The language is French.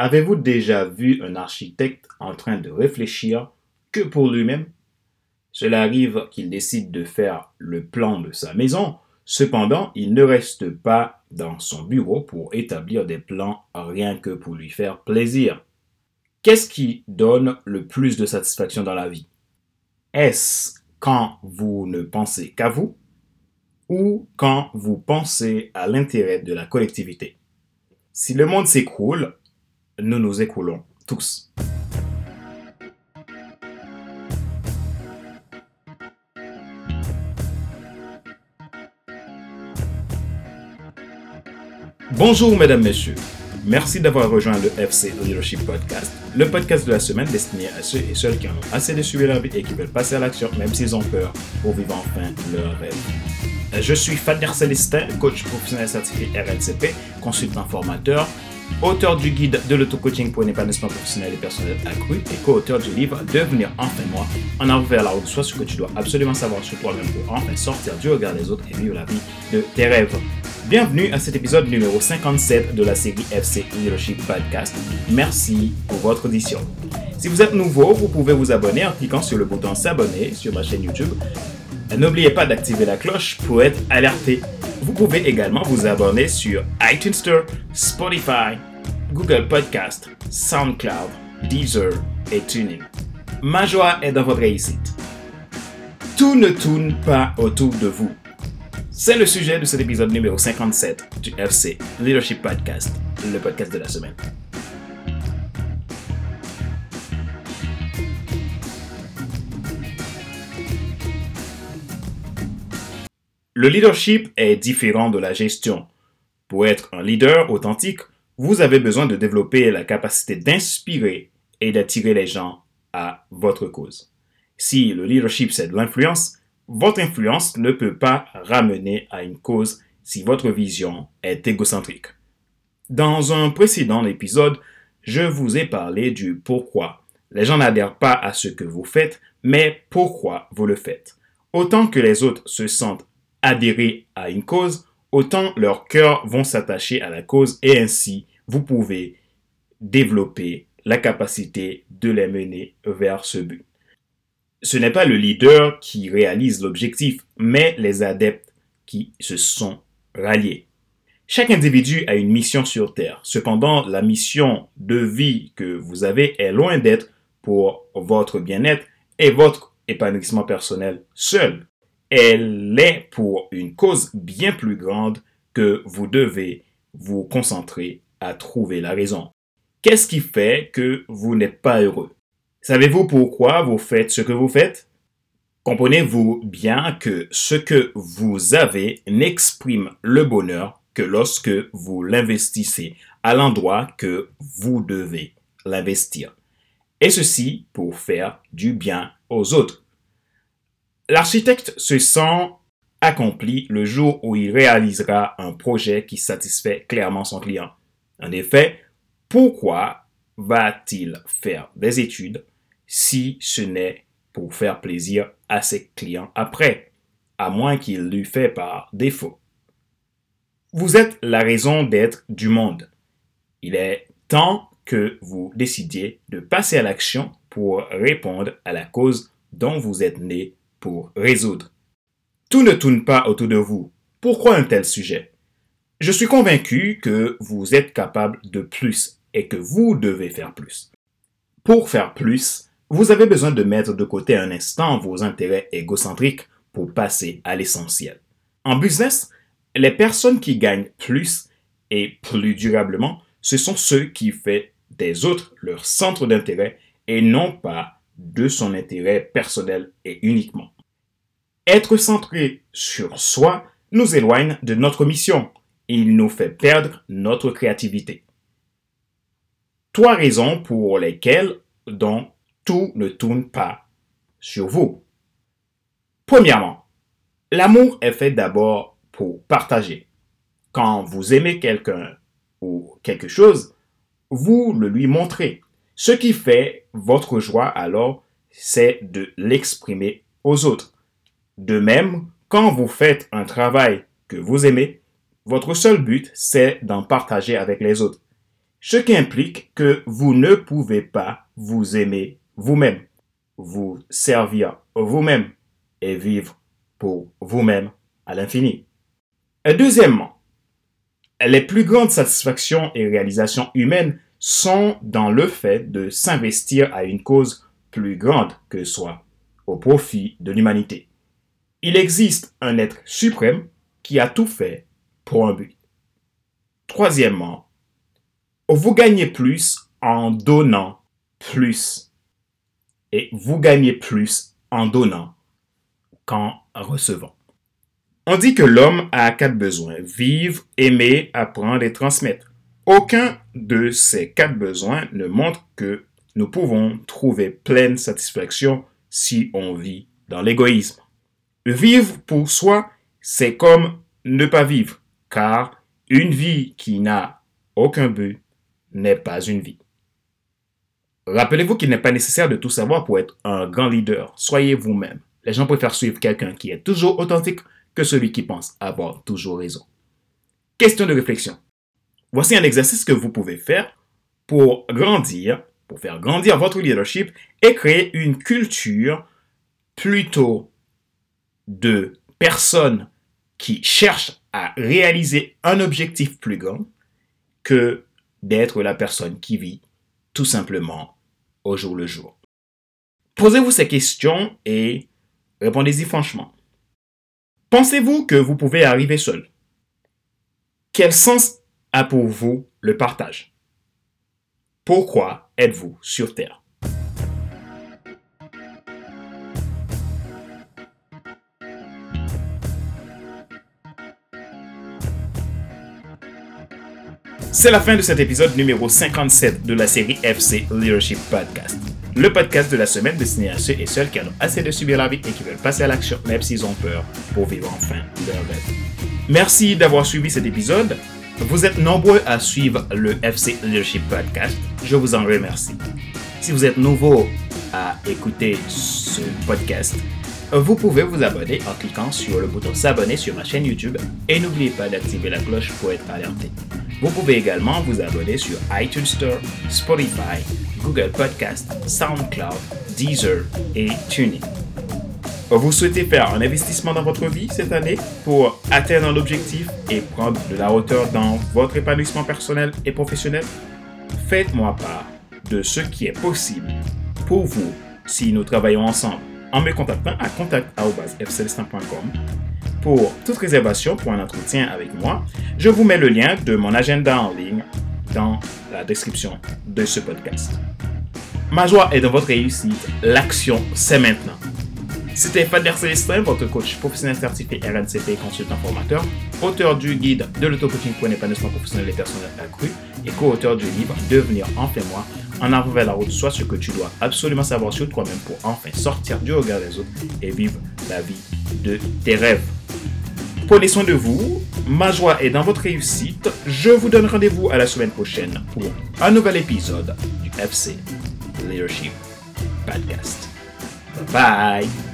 Avez-vous déjà vu un architecte en train de réfléchir que pour lui-même? Cela arrive qu'il décide de faire le plan de sa maison, cependant il ne reste pas dans son bureau pour établir des plans rien que pour lui faire plaisir. Qu'est-ce qui donne le plus de satisfaction dans la vie? Est-ce quand vous ne pensez qu'à vous ou quand vous pensez à l'intérêt de la collectivité? Si le monde s'écroule, nous nous écoulons tous. Bonjour mesdames, messieurs. Merci d'avoir rejoint le FC Leadership Podcast, le podcast de la semaine destiné à ceux et celles qui en ont assez de suivre leur vie et qui veulent passer à l'action même s'ils ont peur pour vivre enfin leur rêve. Je suis Fadner Célestin, coach professionnel certifié RNCP, consultant formateur, auteur du guide de l'auto-coaching pour un épanouissement professionnel et personnel accru et co-auteur du livre Devenir enfin moi, en avant la route, soit ce que tu dois absolument savoir sur toi-même pour enfin sortir du regard des autres et vivre la vie de tes rêves. Bienvenue à cet épisode numéro 57 de la série FC Leadership Podcast. Merci pour votre audition. Si vous êtes nouveau, vous pouvez vous abonner en cliquant sur le bouton s'abonner sur ma chaîne YouTube. N'oubliez pas d'activer la cloche pour être alerté. Vous pouvez également vous abonner sur iTunes Store, Spotify, Google Podcast, SoundCloud, Deezer et TuneIn. Ma joie est dans votre réussite. Tout ne tourne pas autour de vous. C'est le sujet de cet épisode numéro 57 du FC Leadership Podcast, le podcast de la semaine. Le leadership est différent de la gestion. Pour être un leader authentique, vous avez besoin de développer la capacité d'inspirer et d'attirer les gens à votre cause. Si le leadership c'est de l'influence, votre influence ne peut pas ramener à une cause si votre vision est égocentrique. Dans un précédent épisode, je vous ai parlé du pourquoi. Les gens n'adhèrent pas à ce que vous faites, mais pourquoi vous le faites. Autant que les autres se sentent adhérer à une cause, autant leurs cœurs vont s'attacher à la cause et ainsi vous pouvez développer la capacité de les mener vers ce but ce n'est pas le leader qui réalise l'objectif, mais les adeptes qui se sont ralliés. Chaque individu a une mission sur Terre. Cependant, la mission de vie que vous avez est loin d'être pour votre bien-être et votre épanouissement personnel seul. Elle est pour une cause bien plus grande que vous devez vous concentrer à trouver la raison. Qu'est-ce qui fait que vous n'êtes pas heureux? Savez-vous pourquoi vous faites ce que vous faites? Comprenez-vous bien que ce que vous avez n'exprime le bonheur que lorsque vous l'investissez à l'endroit que vous devez l'investir. Et ceci pour faire du bien aux autres. L'architecte se sent accompli le jour où il réalisera un projet qui satisfait clairement son client. En effet, pourquoi va-t-il faire des études si ce n'est pour faire plaisir à ses clients après, à moins qu'il l'eût fait par défaut? Vous êtes la raison d'être du monde. Il est temps que vous décidiez de passer à l'action pour répondre à la cause dont vous êtes né pour résoudre. Tout ne tourne pas autour de vous. Pourquoi un tel sujet? Je suis convaincu que vous êtes capable de plus et que vous devez faire plus. Pour faire plus, vous avez besoin de mettre de côté un instant vos intérêts égocentriques pour passer à l'essentiel. En business, les personnes qui gagnent plus et plus durablement, ce sont ceux qui font des autres leur centre d'intérêt et non pas de son intérêt personnel et uniquement. Être centré sur soi nous éloigne de notre mission. Il nous fait perdre notre créativité trois raisons pour lesquelles donc tout ne tourne pas sur vous. Premièrement, l'amour est fait d'abord pour partager. Quand vous aimez quelqu'un ou quelque chose, vous le lui montrez. Ce qui fait votre joie alors, c'est de l'exprimer aux autres. De même, quand vous faites un travail que vous aimez, votre seul but, c'est d'en partager avec les autres. ce qui implique que vous ne pouvez pas vous aimer vous-même, vous servir vous-même et vivre pour vous-même à l'infini. Deuxièmement, les plus grandes satisfactions et réalisations humaines sont dans le fait de s'investir à une cause plus grande que soi, au profit de l'humanité. Il existe un être suprême qui a tout fait pour un but. Troisièmement, vous gagnez plus en donnant plus. Et vous gagnez plus en donnant qu'en recevant. On dit que l'homme a quatre besoins, vivre, aimer, apprendre et transmettre. Aucun de ces quatre besoins ne montre que nous pouvons trouver pleine satisfaction si on vit dans l'égoïsme. Vivre pour soi, c'est comme ne pas vivre, car une vie qui n'a aucun but n'est pas une vie. Rappelez-vous qu'il n'est pas nécessaire de tout savoir pour être un grand leader. Soyez vous-même. Les gens préfèrent suivre quelqu'un qui est toujours authentique que celui qui pense avoir toujours raison. Question de réflexion. Voici un exercice que vous pouvez faire pour grandir, pour faire grandir votre leadership et créer une culture plutôt de personnes qui cherchent à réaliser un objectif plus grand que d'être la personne qui vit tout simplement au jour le jour. Posez-vous ces questions et répondez-y franchement. Pensez-vous que vous pouvez arriver seul? Quel sens a pour vous le partage Pourquoi êtes-vous sur Terre? C'est la fin de cet épisode numéro 57 de la série FC Leadership Podcast. Le podcast de la semaine destiné à ceux et celles qui ont assez de subir la vie et qui veulent passer à l'action même s'ils ont peur pour vivre enfin leur rêve. Merci d'avoir suivi cet épisode. Vous êtes nombreux à suivre le FC Leadership Podcast. Je vous en remercie. Si vous êtes nouveau à écouter ce podcast, vous pouvez vous abonner en cliquant sur le bouton s'abonner sur ma chaîne YouTube et n'oubliez pas d'activer la cloche pour être alerté. Vous pouvez également vous abonner sur iTunes Store, Spotify, Google Podcast, SoundCloud, Deezer et TuneIn. Vous souhaitez faire un investissement dans votre vie cette année pour atteindre l'objectif et prendre de la hauteur dans votre épanouissement personnel et professionnel? Faites-moi part de ce qui est possible pour vous si nous travaillons ensemble en me contactant à contact.fcelestin.com pour toute réservation pour un entretien avec moi, je vous mets le lien de mon agenda en ligne dans la description de ce podcast. Ma joie est dans votre réussite. L'action, c'est maintenant. C'était Fader Célestin, votre coach professionnel certifié RNCP consultant formateur, auteur du guide de l'auto-coaching pour un épanouissement professionnel et personnel accru et co-auteur du livre Devenir enfin moi, en avant vers la route, soit ce que tu dois absolument savoir sur toi-même pour enfin sortir du regard des autres et vivre la vie de tes rêves. Prenez soin de vous, ma joie est dans votre réussite. Je vous donne rendez-vous à la semaine prochaine pour un nouvel épisode du FC Leadership Podcast. Bye bye